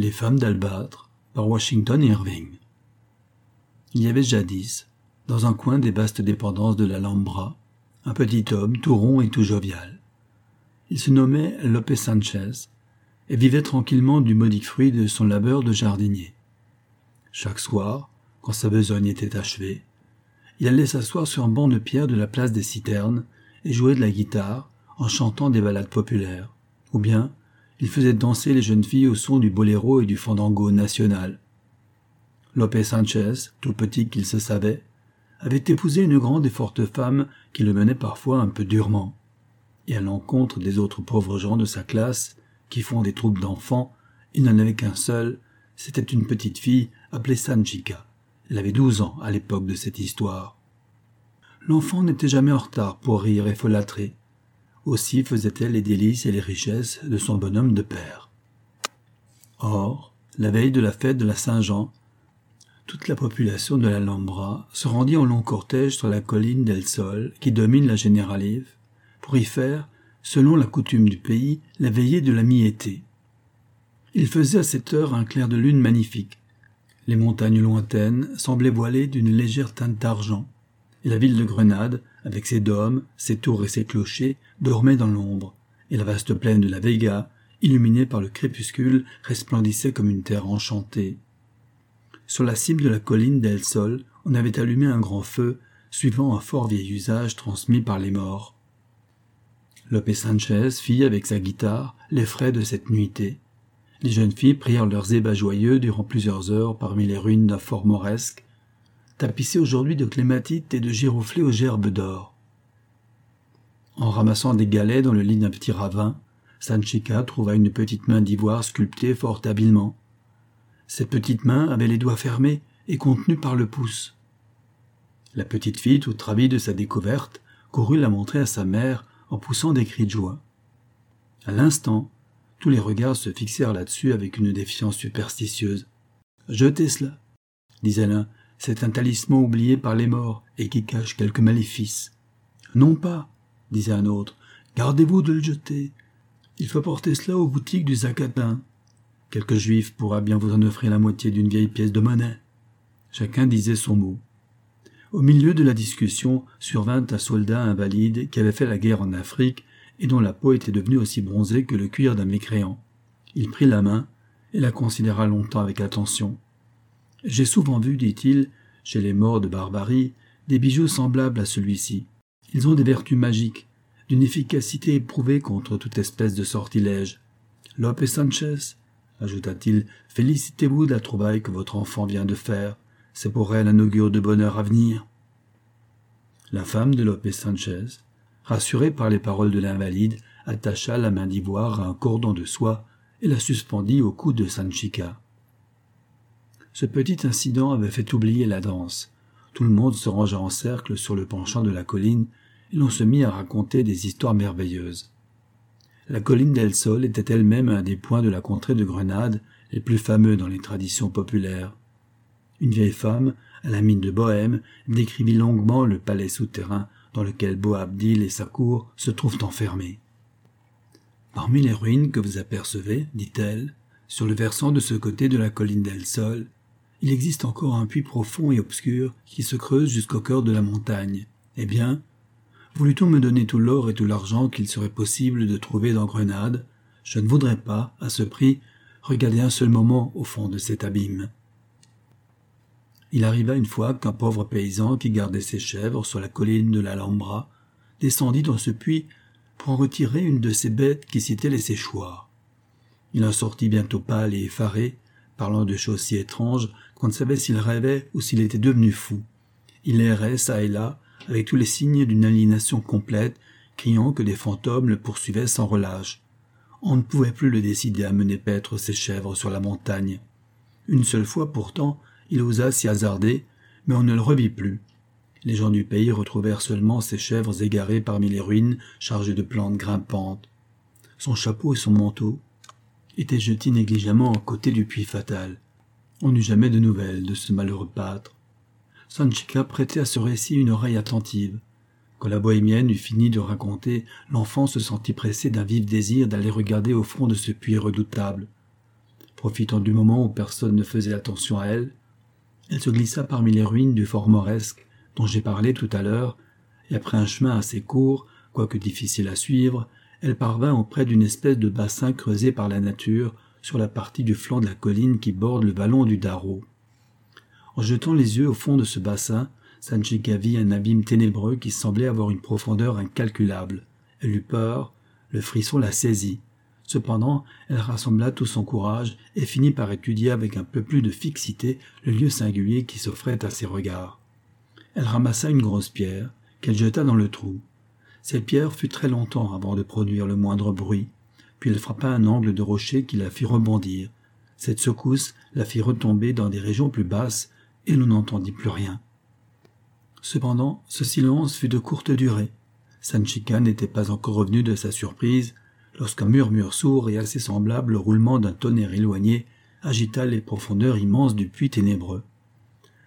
Les femmes d'Albâtre par Washington Irving. Il y avait jadis, dans un coin des vastes dépendances de l'Alhambra, un petit homme tout rond et tout jovial. Il se nommait Lopez Sanchez et vivait tranquillement du modique fruit de son labeur de jardinier. Chaque soir, quand sa besogne était achevée, il allait s'asseoir sur un banc de pierre de la place des Citernes et jouer de la guitare en chantant des ballades populaires, ou bien il faisait danser les jeunes filles au son du boléro et du fandango national. Lopé Sanchez, tout petit qu'il se savait, avait épousé une grande et forte femme qui le menait parfois un peu durement. Et à l'encontre des autres pauvres gens de sa classe, qui font des troupes d'enfants, il n'en avait qu'un seul, c'était une petite fille appelée Sanchica. Elle avait douze ans à l'époque de cette histoire. L'enfant n'était jamais en retard pour rire et folâtrer, aussi faisait-elle les délices et les richesses de son bonhomme de père. Or, la veille de la fête de la Saint-Jean, toute la population de l'Alhambra se rendit en long cortège sur la colline d'El Sol qui domine la Généralive pour y faire, selon la coutume du pays, la veillée de la mi-été. Il faisait à cette heure un clair de lune magnifique. Les montagnes lointaines semblaient voilées d'une légère teinte d'argent, et la ville de Grenade, avec ses dômes, ses tours et ses clochers, dormait dans l'ombre, et la vaste plaine de la Vega, illuminée par le crépuscule, resplendissait comme une terre enchantée. Sur la cime de la colline d'El Sol, on avait allumé un grand feu, suivant un fort vieil usage transmis par les morts. Lopé Sanchez fit avec sa guitare les frais de cette nuitée. Les jeunes filles prirent leurs ébats joyeux durant plusieurs heures parmi les ruines d'un fort mauresque, tapissé aujourd'hui de clématites et de giroflées aux gerbes d'or. En ramassant des galets dans le lit d'un petit ravin, Sanchica trouva une petite main d'ivoire sculptée fort habilement. Cette petite main avait les doigts fermés et contenus par le pouce. La petite fille, toute ravie de sa découverte, courut la montrer à sa mère en poussant des cris de joie. À l'instant, tous les regards se fixèrent là-dessus avec une défiance superstitieuse. Jetez cela, disait l'un, c'est un talisman oublié par les morts et qui cache quelque maléfice. Non pas, disait un autre, gardez-vous de le jeter. Il faut porter cela aux boutiques du Zacatin. Quelque juif pourra bien vous en offrir la moitié d'une vieille pièce de monnaie. Chacun disait son mot. Au milieu de la discussion survint un soldat invalide qui avait fait la guerre en Afrique et dont la peau était devenue aussi bronzée que le cuir d'un mécréant. Il prit la main et la considéra longtemps avec attention. J'ai souvent vu, dit-il, chez les morts de barbarie, des bijoux semblables à celui-ci. Ils ont des vertus magiques, d'une efficacité éprouvée contre toute espèce de sortilège. Lopez Sanchez, ajouta-t-il, félicitez-vous de la trouvaille que votre enfant vient de faire. C'est pour elle un augure de bonheur à venir. La femme de Lopez Sanchez, rassurée par les paroles de l'invalide, attacha la main d'ivoire à un cordon de soie et la suspendit au cou de Sanchica. Ce petit incident avait fait oublier la danse. Tout le monde se rangea en cercle sur le penchant de la colline, et l'on se mit à raconter des histoires merveilleuses. La colline d'El Sol était elle-même un des points de la contrée de Grenade les plus fameux dans les traditions populaires. Une vieille femme, à la mine de bohême, décrivit longuement le palais souterrain dans lequel Boabdil et sa cour se trouvent enfermés. Parmi les ruines que vous apercevez, dit-elle, sur le versant de ce côté de la colline d'El Sol, il existe encore un puits profond et obscur qui se creuse jusqu'au cœur de la montagne. Eh bien, voulut-on me donner tout l'or et tout l'argent qu'il serait possible de trouver dans Grenade, je ne voudrais pas, à ce prix, regarder un seul moment au fond de cet abîme. Il arriva une fois qu'un pauvre paysan qui gardait ses chèvres sur la colline de l'Alhambra descendit dans ce puits pour en retirer une de ces bêtes qui s'étaient laissées choir. Il en sortit bientôt pâle et effaré, parlant de choses si étranges qu'on ne savait s'il rêvait ou s'il était devenu fou. Il errait çà et là, avec tous les signes d'une aliénation complète, criant que des fantômes le poursuivaient sans relâche. On ne pouvait plus le décider à mener paître ses chèvres sur la montagne. Une seule fois pourtant, il osa s'y hasarder, mais on ne le revit plus. Les gens du pays retrouvèrent seulement ses chèvres égarées parmi les ruines chargées de plantes grimpantes. Son chapeau et son manteau étaient jetés négligemment à côté du puits fatal. On n'eut jamais de nouvelles de ce malheureux pâtre. Sanchika prêtait à ce récit une oreille attentive. Quand la bohémienne eut fini de raconter, l'enfant se sentit pressé d'un vif désir d'aller regarder au fond de ce puits redoutable. Profitant du moment où personne ne faisait attention à elle, elle se glissa parmi les ruines du fort moresque dont j'ai parlé tout à l'heure, et après un chemin assez court, quoique difficile à suivre, elle parvint auprès d'une espèce de bassin creusé par la nature sur la partie du flanc de la colline qui borde le vallon du Darro. En jetant les yeux au fond de ce bassin, Sanchika vit un abîme ténébreux qui semblait avoir une profondeur incalculable. Elle eut peur, le frisson la saisit. Cependant, elle rassembla tout son courage et finit par étudier avec un peu plus de fixité le lieu singulier qui s'offrait à ses regards. Elle ramassa une grosse pierre, qu'elle jeta dans le trou. Cette pierre fut très longtemps avant de produire le moindre bruit, puis elle frappa un angle de rocher qui la fit rebondir. Cette secousse la fit retomber dans des régions plus basses, et l'on n'entendit plus rien. Cependant, ce silence fut de courte durée. Sanchika n'était pas encore revenu de sa surprise lorsqu'un murmure sourd et assez semblable au roulement d'un tonnerre éloigné agita les profondeurs immenses du puits ténébreux.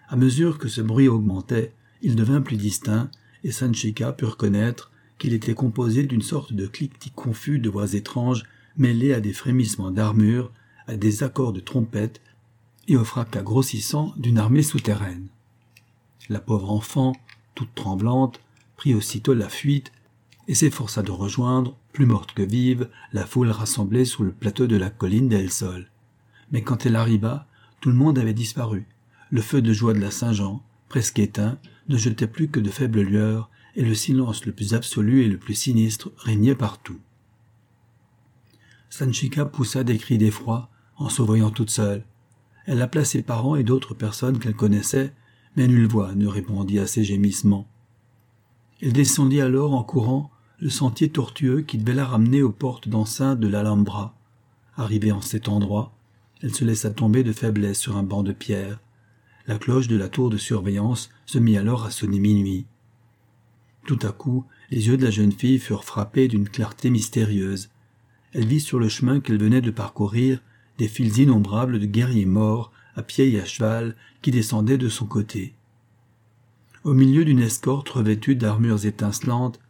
À mesure que ce bruit augmentait, il devint plus distinct, et Sanchika put reconnaître qu'il était composé d'une sorte de cliquetis confus de voix étranges mêlés à des frémissements d'armure, à des accords de trompette et au fracas grossissant d'une armée souterraine. La pauvre enfant, toute tremblante, prit aussitôt la fuite et s'efforça de rejoindre, plus morte que vive, la foule rassemblée sur le plateau de la colline d'El Sol. Mais quand elle arriva, tout le monde avait disparu. Le feu de joie de la Saint-Jean, presque éteint, ne jetait plus que de faibles lueurs, et le silence le plus absolu et le plus sinistre régnait partout. Sanchika poussa des cris d'effroi en se voyant toute seule. Elle appela ses parents et d'autres personnes qu'elle connaissait, mais nulle voix ne répondit à ses gémissements. Elle descendit alors en courant le sentier tortueux qui devait la ramener aux portes d'enceinte de l'Alhambra. Arrivée en cet endroit, elle se laissa tomber de faiblesse sur un banc de pierre. La cloche de la tour de surveillance se mit alors à sonner minuit. Tout à coup, les yeux de la jeune fille furent frappés d'une clarté mystérieuse. Elle vit sur le chemin qu'elle venait de parcourir des files innombrables de guerriers morts, à pied et à cheval, qui descendaient de son côté. Au milieu d'une escorte revêtue d'armures étincelantes,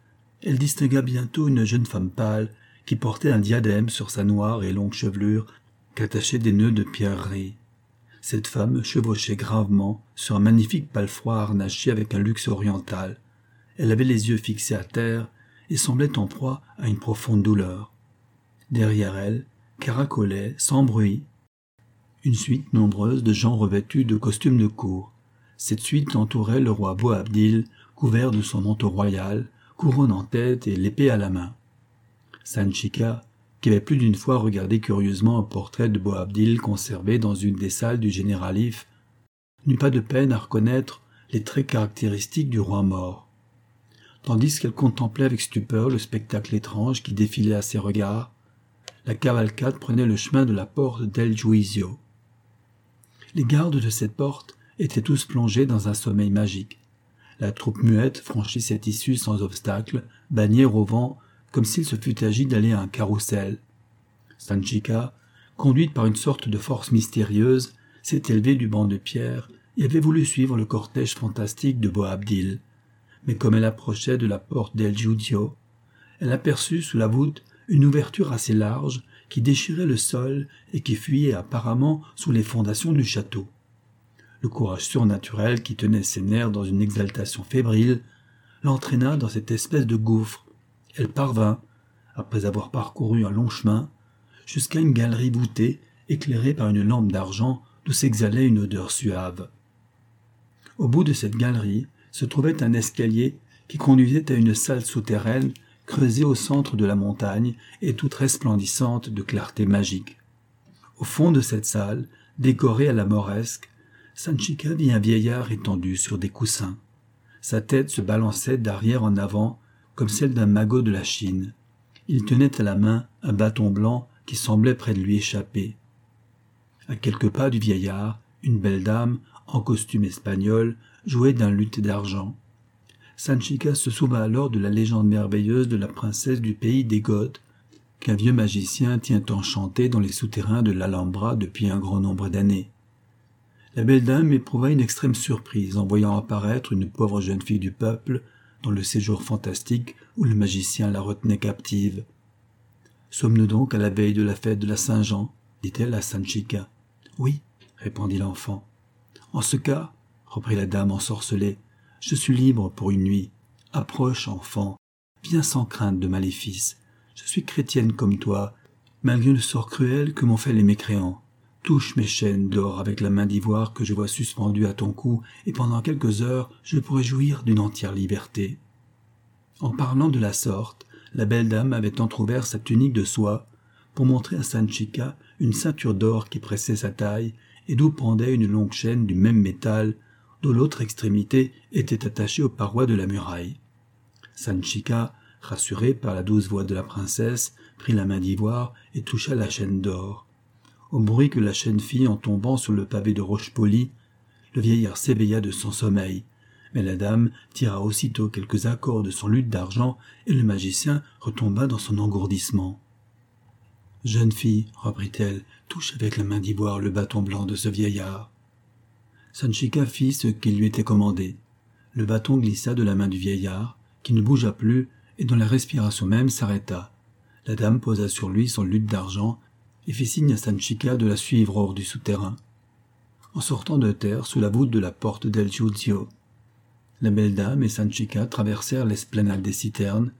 elle distingua bientôt une jeune femme pâle qui portait un diadème sur sa noire et longue chevelure qu'attachaient des nœuds de pierreries. Cette femme chevauchait gravement sur un magnifique palefroid harnaché avec un luxe oriental. Elle avait les yeux fixés à terre et semblait en proie à une profonde douleur. Derrière elle, caracolait, sans bruit, une suite nombreuse de gens revêtus de costumes de cour. Cette suite entourait le roi Boabdil, couvert de son manteau royal, couronne en tête et l'épée à la main. Sanchika, qui avait plus d'une fois regardé curieusement un portrait de Boabdil conservé dans une des salles du généralif, n'eut pas de peine à reconnaître les traits caractéristiques du roi mort tandis qu'elle contemplait avec stupeur le spectacle étrange qui défilait à ses regards, la cavalcade prenait le chemin de la porte d'El Juizio. Les gardes de cette porte étaient tous plongés dans un sommeil magique. La troupe muette franchit cette issue sans obstacle, bannière au vent, comme s'il se fût agi d'aller à un carrousel. Sanchika, conduite par une sorte de force mystérieuse, s'est élevée du banc de pierre et avait voulu suivre le cortège fantastique de Boabdil mais comme elle approchait de la porte d'El Giudio, elle aperçut sous la voûte une ouverture assez large qui déchirait le sol et qui fuyait apparemment sous les fondations du château. Le courage surnaturel qui tenait ses nerfs dans une exaltation fébrile l'entraîna dans cette espèce de gouffre. Elle parvint, après avoir parcouru un long chemin, jusqu'à une galerie voûtée éclairée par une lampe d'argent d'où s'exhalait une odeur suave. Au bout de cette galerie, se trouvait un escalier qui conduisait à une salle souterraine creusée au centre de la montagne et toute resplendissante de clarté magique. Au fond de cette salle, décorée à la moresque, Sanchika vit un vieillard étendu sur des coussins. Sa tête se balançait d'arrière en avant comme celle d'un magot de la Chine. Il tenait à la main un bâton blanc qui semblait près de lui échapper. À quelques pas du vieillard, une belle dame, en costume espagnol, jouait d'un luth d'argent. Sanchika se souvint alors de la légende merveilleuse de la princesse du pays des Goths, qu'un vieux magicien tient enchantée dans les souterrains de l'Alhambra depuis un grand nombre d'années. La belle dame éprouva une extrême surprise en voyant apparaître une pauvre jeune fille du peuple dans le séjour fantastique où le magicien la retenait captive. Sommes-nous donc à la veille de la fête de la Saint-Jean? dit-elle à Sanchika. Oui, répondit l'enfant. En ce cas, reprit la dame ensorcelée, je suis libre pour une nuit. Approche, enfant, viens sans crainte de maléfice. Je suis chrétienne comme toi, malgré le sort cruel que m'ont fait les mécréants. Touche mes chaînes d'or avec la main d'ivoire que je vois suspendue à ton cou, et pendant quelques heures je pourrai jouir d'une entière liberté. En parlant de la sorte, la belle dame avait entr'ouvert sa tunique de soie pour montrer à Sanchika une ceinture d'or qui pressait sa taille et d'où pendait une longue chaîne du même métal dont l'autre extrémité était attachée aux parois de la muraille. Sanchika, rassurée par la douce voix de la princesse, prit la main d'ivoire et toucha la chaîne d'or. Au bruit que la chaîne fit en tombant sur le pavé de roche polie, le vieillard s'éveilla de son sommeil, mais la dame tira aussitôt quelques accords de son luth d'argent et le magicien retomba dans son engourdissement. Jeune fille, reprit-elle, touche avec la main d'ivoire le bâton blanc de ce vieillard. Sanchika fit ce qu'il lui était commandé. Le bâton glissa de la main du vieillard, qui ne bougea plus et dont la respiration même s'arrêta. La dame posa sur lui son lutte d'argent et fit signe à Sanchika de la suivre hors du souterrain. En sortant de terre sous la voûte de la porte d'El Giuzio, la belle dame et Sanchika traversèrent l'esplanade des citernes,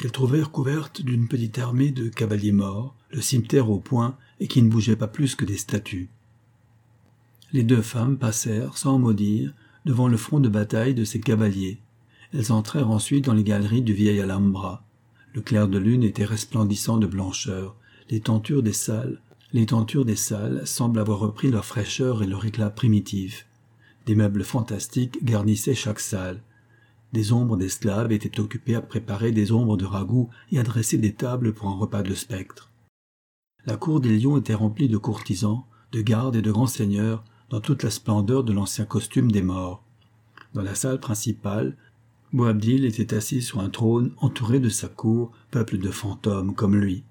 qu'elles trouvèrent couvertes d'une petite armée de cavaliers morts, le cimetière au point et qui ne bougeaient pas plus que des statues. Les deux femmes passèrent, sans mot dire, devant le front de bataille de ces cavaliers. Elles entrèrent ensuite dans les galeries du vieil Alhambra. Le clair de lune était resplendissant de blancheur. Les tentures des salles, les tentures des salles semblent avoir repris leur fraîcheur et leur éclat primitif. Des meubles fantastiques garnissaient chaque salle. Des ombres d'esclaves étaient occupées à préparer des ombres de ragoût et à dresser des tables pour un repas de spectres. La cour des lions était remplie de courtisans, de gardes et de grands seigneurs, dans toute la splendeur de l'ancien costume des morts. Dans la salle principale, Boabdil était assis sur un trône entouré de sa cour, peuple de fantômes comme lui.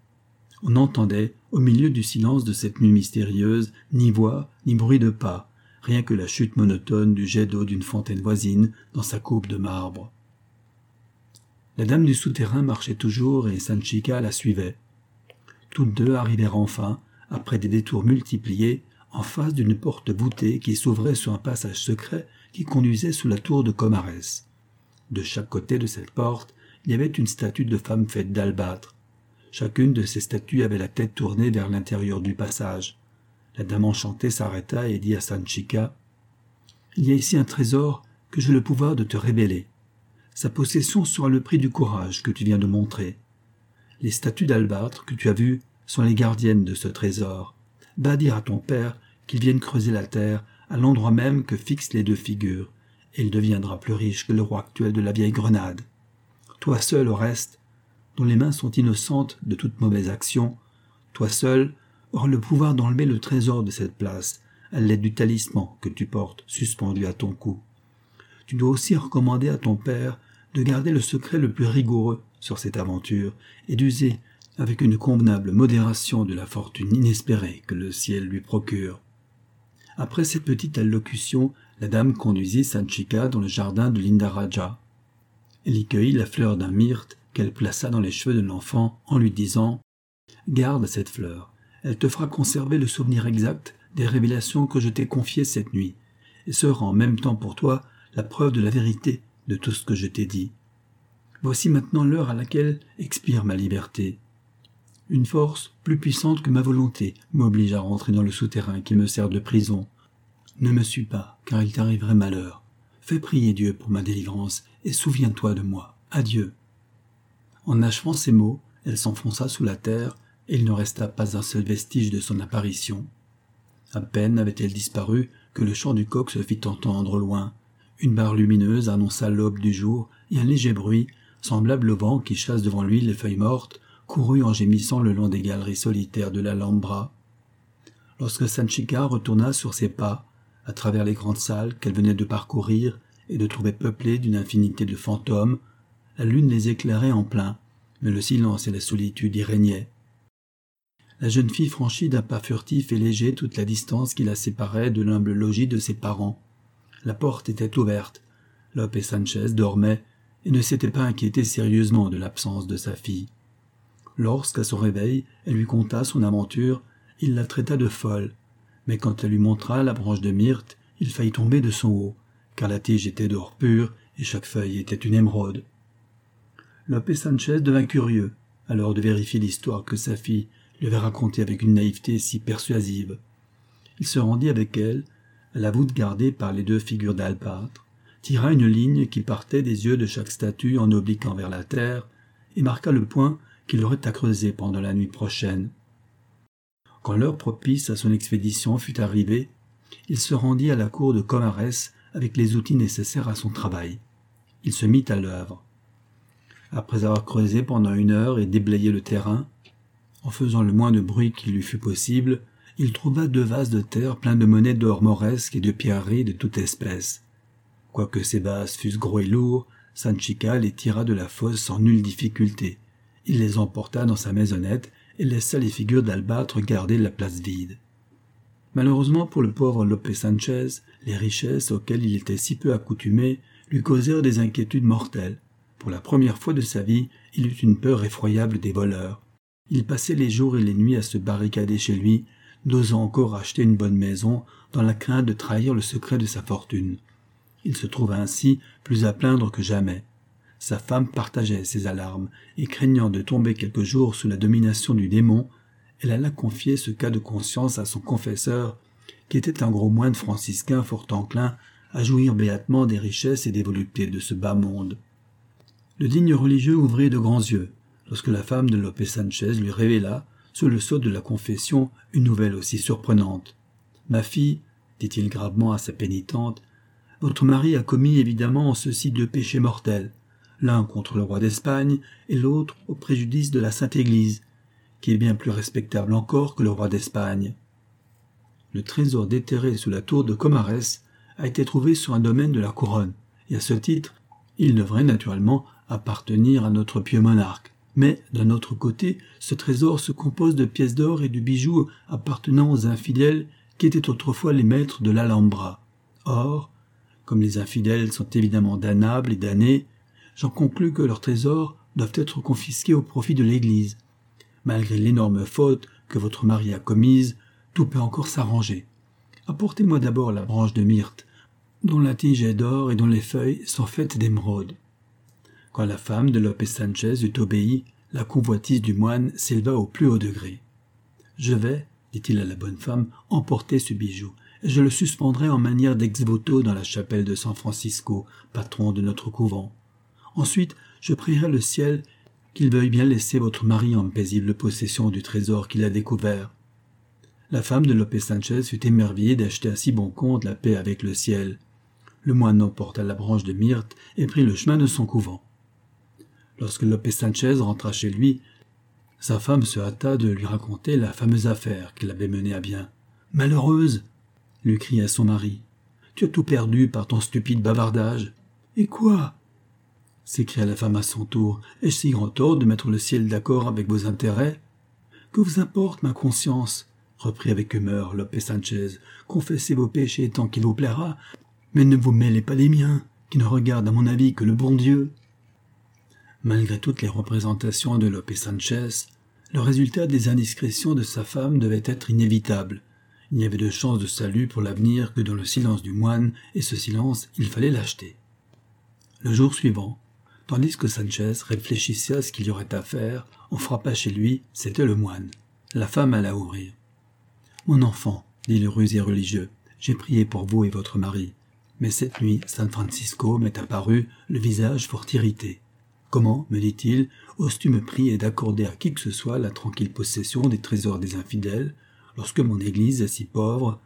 On n'entendait, au milieu du silence de cette nuit mystérieuse, ni voix, ni bruit de pas, rien que la chute monotone du jet d'eau d'une fontaine voisine dans sa coupe de marbre. La dame du souterrain marchait toujours et Sanchika la suivait. Toutes deux arrivèrent enfin, après des détours multipliés, en face d'une porte voûtée qui s'ouvrait sur un passage secret qui conduisait sous la tour de Comares. De chaque côté de cette porte, il y avait une statue de femme faite d'albâtre. Chacune de ces statues avait la tête tournée vers l'intérieur du passage. La dame enchantée s'arrêta et dit à Sanchika Il y a ici un trésor que j'ai le pouvoir de te révéler. Sa possession sera le prix du courage que tu viens de montrer. Les statues d'albâtre que tu as vues sont les gardiennes de ce trésor. Va dire à ton père qu'il vienne creuser la terre à l'endroit même que fixent les deux figures, et il deviendra plus riche que le roi actuel de la vieille Grenade. Toi seul, au reste, dont les mains sont innocentes de toute mauvaise action, toi seul auras le pouvoir d'enlever le trésor de cette place à l'aide du talisman que tu portes suspendu à ton cou. Tu dois aussi recommander à ton père de garder le secret le plus rigoureux sur cette aventure et d'user avec une convenable modération de la fortune inespérée que le ciel lui procure. Après cette petite allocution, la dame conduisit Sanchika dans le jardin de l'Indaraja. Elle y cueillit la fleur d'un myrte qu'elle plaça dans les cheveux de l'enfant en lui disant Garde cette fleur, elle te fera conserver le souvenir exact des révélations que je t'ai confiées cette nuit, et sera en même temps pour toi la preuve de la vérité de tout ce que je t'ai dit. Voici maintenant l'heure à laquelle expire ma liberté. Une force plus puissante que ma volonté m'oblige à rentrer dans le souterrain qui me sert de prison. Ne me suis pas, car il t'arriverait malheur. Fais prier Dieu pour ma délivrance, et souviens-toi de moi. Adieu. En achevant ces mots, elle s'enfonça sous la terre, il ne resta pas un seul vestige de son apparition. À peine avait-elle disparu que le chant du coq se fit entendre au loin. Une barre lumineuse annonça l'aube du jour, et un léger bruit, semblable au vent qui chasse devant lui les feuilles mortes, courut en gémissant le long des galeries solitaires de l'Alhambra. Lorsque Sanchica retourna sur ses pas, à travers les grandes salles qu'elle venait de parcourir et de trouver peuplées d'une infinité de fantômes, la lune les éclairait en plein, mais le silence et la solitude y régnaient. La jeune fille franchit d'un pas furtif et léger toute la distance qui la séparait de l'humble logis de ses parents. La porte était ouverte. Lope Sanchez dormaient et ne s'étaient pas inquiétés sérieusement de l'absence de sa fille. Lorsqu'à son réveil, elle lui conta son aventure, il la traita de folle, mais quand elle lui montra la branche de myrte, il faillit tomber de son haut, car la tige était d'or pur et chaque feuille était une émeraude. Lopé Sanchez devint curieux, alors de vérifier l'histoire que sa fille lui avait racontée avec une naïveté si persuasive. Il se rendit avec elle, à la voûte gardée par les deux figures d'alpâtre, tira une ligne qui partait des yeux de chaque statue en obliquant vers la terre, et marqua le point qu'il aurait à creuser pendant la nuit prochaine. Quand l'heure propice à son expédition fut arrivée, il se rendit à la cour de Comares avec les outils nécessaires à son travail. Il se mit à l'œuvre. Après avoir creusé pendant une heure et déblayé le terrain, en faisant le moins de bruit qu'il lui fut possible, il trouva deux vases de terre pleins de monnaies d'or moresque et de pierreries de toute espèce. Quoique ces vases fussent gros et lourds, Sanchica les tira de la fosse sans nulle difficulté. Il les emporta dans sa maisonnette et laissa les figures d'albâtre garder la place vide. Malheureusement pour le pauvre Lopé Sanchez, les richesses auxquelles il était si peu accoutumé lui causèrent des inquiétudes mortelles. Pour la première fois de sa vie, il eut une peur effroyable des voleurs. Il passait les jours et les nuits à se barricader chez lui, n'osant encore acheter une bonne maison, dans la crainte de trahir le secret de sa fortune. Il se trouva ainsi plus à plaindre que jamais. Sa femme partageait ses alarmes, et craignant de tomber quelque jour sous la domination du démon, elle alla confier ce cas de conscience à son confesseur, qui était un gros moine franciscain fort enclin à jouir béatement des richesses et des voluptés de ce bas monde. Le digne religieux ouvrit de grands yeux, lorsque la femme de Lopé Sanchez lui révéla, sous le sceau de la confession, une nouvelle aussi surprenante. Ma fille, dit-il gravement à sa pénitente, votre mari a commis évidemment en ceci deux péchés mortels l'un contre le roi d'Espagne et l'autre au préjudice de la Sainte Église, qui est bien plus respectable encore que le roi d'Espagne. Le trésor déterré sous la tour de Comares a été trouvé sur un domaine de la couronne, et à ce titre, il devrait naturellement appartenir à notre pieux monarque. Mais, d'un autre côté, ce trésor se compose de pièces d'or et de bijoux appartenant aux infidèles qui étaient autrefois les maîtres de l'Alhambra. Or, comme les infidèles sont évidemment damnables et damnés, j'en conclus que leurs trésors doivent être confisqués au profit de l'Église. Malgré l'énorme faute que votre mari a commise, tout peut encore s'arranger. Apportez-moi d'abord la branche de myrte, dont la tige est d'or et dont les feuilles sont faites d'émeraude. Quand la femme de Lopez Sanchez eut obéi, la convoitise du moine s'éleva au plus haut degré. Je vais, dit-il à la bonne femme, emporter ce bijou, et je le suspendrai en manière d'ex-voto dans la chapelle de San Francisco, patron de notre couvent. Ensuite, je prierai le ciel qu'il veuille bien laisser votre mari en paisible possession du trésor qu'il a découvert. La femme de Lopé Sanchez fut émerveillée d'acheter à si bon compte la paix avec le ciel. Le moine emporta la branche de myrte et prit le chemin de son couvent. Lorsque Lopé Sanchez rentra chez lui, sa femme se hâta de lui raconter la fameuse affaire qu'il avait menée à bien. Malheureuse lui cria son mari. Tu as tout perdu par ton stupide bavardage. Et quoi? s'écria la femme à son tour. Ai-je si grand tort de mettre le ciel d'accord avec vos intérêts Que vous importe ma conscience? reprit avec humeur Lopé Sanchez. Confessez vos péchés tant qu'il vous plaira, mais ne vous mêlez pas des miens, qui ne regardent à mon avis que le bon Dieu. Malgré toutes les représentations de Lopé Sanchez, le résultat des indiscrétions de sa femme devait être inévitable. Il n'y avait de chance de salut pour l'avenir que dans le silence du moine, et ce silence, il fallait l'acheter. Le jour suivant, Tandis que Sanchez réfléchissait à ce qu'il y aurait à faire, on frappa chez lui, c'était le moine. La femme alla ouvrir. Mon enfant, dit le rusé religieux, j'ai prié pour vous et votre mari. Mais cette nuit, San Francisco m'est apparu, le visage fort irrité. Comment, me dit-il, oses-tu me prier d'accorder à qui que ce soit la tranquille possession des trésors des infidèles, lorsque mon église est si pauvre?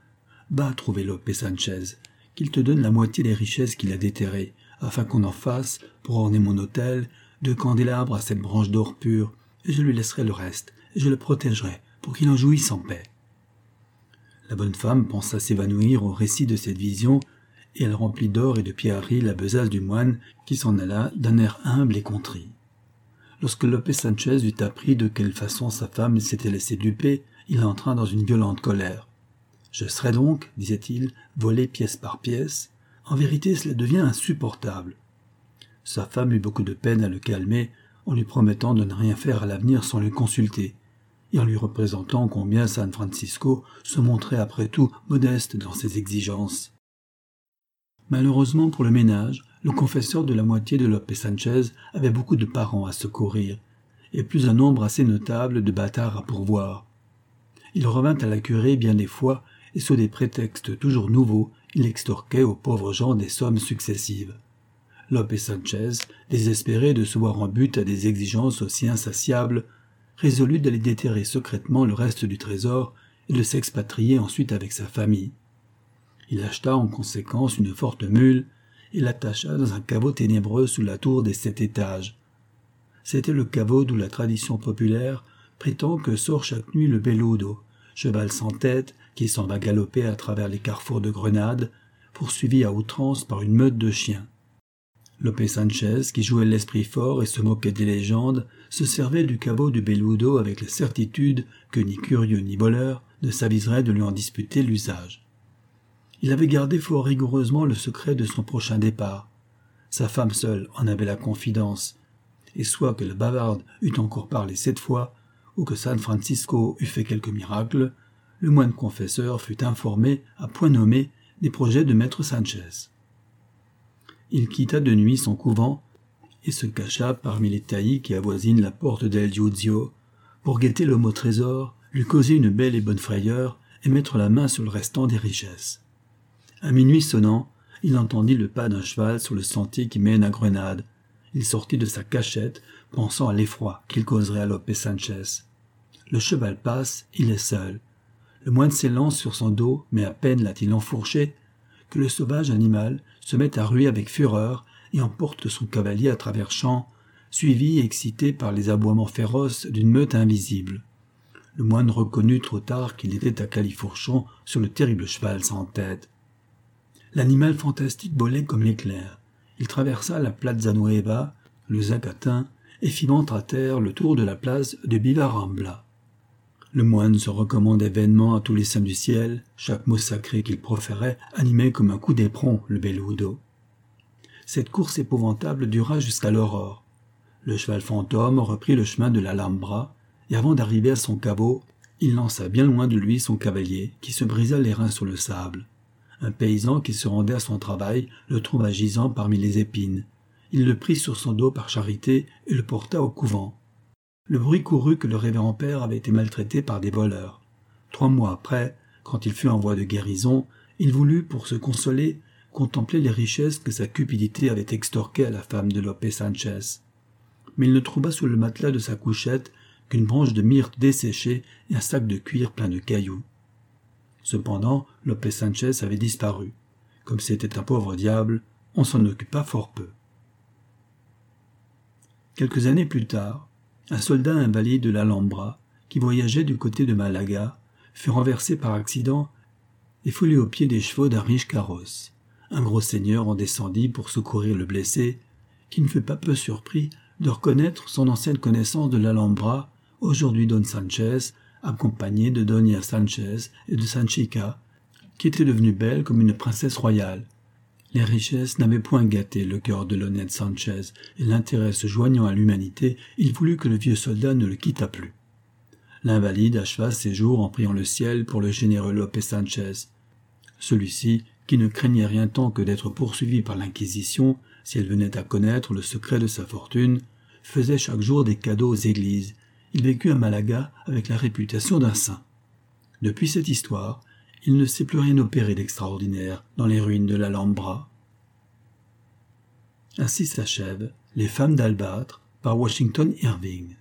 Va trouver Lopé Sanchez, qu'il te donne la moitié des richesses qu'il a déterrées, afin qu'on en fasse, pour orner mon autel, deux candélabres à cette branche d'or pur, et je lui laisserai le reste, et je le protégerai, pour qu'il en jouisse en paix. La bonne femme pensa s'évanouir au récit de cette vision, et elle remplit d'or et de pierreries la besace du moine, qui s'en alla d'un air humble et contrit. Lorsque Lopé Sanchez eut appris de quelle façon sa femme s'était laissée duper, il entra dans une violente colère. Je serai donc, disait-il, volé pièce par pièce, en vérité, cela devient insupportable. Sa femme eut beaucoup de peine à le calmer en lui promettant de ne rien faire à l'avenir sans le consulter. et en lui représentant combien San Francisco se montrait après tout modeste dans ses exigences. Malheureusement pour le ménage, le confesseur de la moitié de Lopé Sanchez avait beaucoup de parents à secourir, et plus un nombre assez notable de bâtards à pourvoir. Il revint à la curée bien des fois, et sous des prétextes toujours nouveaux, il extorquait aux pauvres gens des sommes successives. Lopé Sanchez, désespéré de se voir en but à des exigences aussi insatiables, résolut d'aller déterrer secrètement le reste du trésor et de s'expatrier ensuite avec sa famille. Il acheta en conséquence une forte mule et l'attacha dans un caveau ténébreux sous la tour des sept étages. C'était le caveau d'où la tradition populaire prétend que sort chaque nuit le beludo, cheval sans tête qui s'en va galoper à travers les carrefours de Grenade, poursuivi à outrance par une meute de chiens. Lopé Sanchez, qui jouait l'esprit fort et se moquait des légendes, se servait du caveau du Beludo avec la certitude que ni curieux ni voleur ne s'aviserait de lui en disputer l'usage. Il avait gardé fort rigoureusement le secret de son prochain départ. Sa femme seule en avait la confidence, et soit que la bavarde eût encore parlé cette fois, ou que San Francisco eût fait quelque miracle, le moine confesseur fut informé, à point nommé, des projets de maître Sanchez il quitta de nuit son couvent et se cacha parmi les taillis qui avoisinent la porte d'El Giuzio pour guetter l'homme au trésor, lui causer une belle et bonne frayeur et mettre la main sur le restant des richesses. À minuit sonnant, il entendit le pas d'un cheval sur le sentier qui mène à Grenade. Il sortit de sa cachette, pensant à l'effroi qu'il causerait à Lopé Sanchez. Le cheval passe, il est seul. Le moine s'élance sur son dos, mais à peine l'a-t-il enfourché que le sauvage animal se met à ruer avec fureur et emporte son cavalier à travers champs, suivi et excité par les aboiements féroces d'une meute invisible. Le moine reconnut trop tard qu'il était à Califourchon sur le terrible cheval sans tête. L'animal fantastique volait comme l'éclair. Il traversa la Plaza Nueva, le Zacatin, et fit monter à terre le tour de la place de Bivarambla. Le moine se recommandait vainement à tous les saints du ciel, chaque mot sacré qu'il proférait animait comme un coup d'éperon le Beludo. Cette course épouvantable dura jusqu'à l'aurore. Le cheval fantôme reprit le chemin de l'Alhambra, et avant d'arriver à son caveau, il lança bien loin de lui son cavalier, qui se brisa les reins sur le sable. Un paysan qui se rendait à son travail le trouva gisant parmi les épines. Il le prit sur son dos par charité et le porta au couvent. Le bruit courut que le révérend père avait été maltraité par des voleurs. Trois mois après, quand il fut en voie de guérison, il voulut, pour se consoler, contempler les richesses que sa cupidité avait extorquées à la femme de Lopé Sanchez. Mais il ne trouva sous le matelas de sa couchette qu'une branche de myrte desséchée et un sac de cuir plein de cailloux. Cependant, Lopé Sanchez avait disparu. Comme c'était un pauvre diable, on s'en occupa fort peu. Quelques années plus tard, un soldat invalide de l'Alhambra, qui voyageait du côté de Malaga, fut renversé par accident et foulé aux pieds des chevaux d'un riche carrosse. Un gros seigneur en descendit pour secourir le blessé, qui ne fut pas peu surpris de reconnaître son ancienne connaissance de l'Alhambra, aujourd'hui Don Sanchez, accompagné de Doña Sanchez et de Sanchica, qui était devenue belle comme une princesse royale, les richesses n'avaient point gâté le cœur de l'honnête Sanchez, et l'intérêt se joignant à l'humanité, il voulut que le vieux soldat ne le quittât plus. L'invalide acheva ses jours en priant le ciel pour le généreux Lopé Sanchez. Celui-ci, qui ne craignait rien tant que d'être poursuivi par l'Inquisition, si elle venait à connaître le secret de sa fortune, faisait chaque jour des cadeaux aux églises. Il vécut à Malaga avec la réputation d'un saint. Depuis cette histoire, il ne s'est plus rien opéré d'extraordinaire dans les ruines de l'Alhambra. Ainsi s'achève Les femmes d'Albâtre par Washington Irving.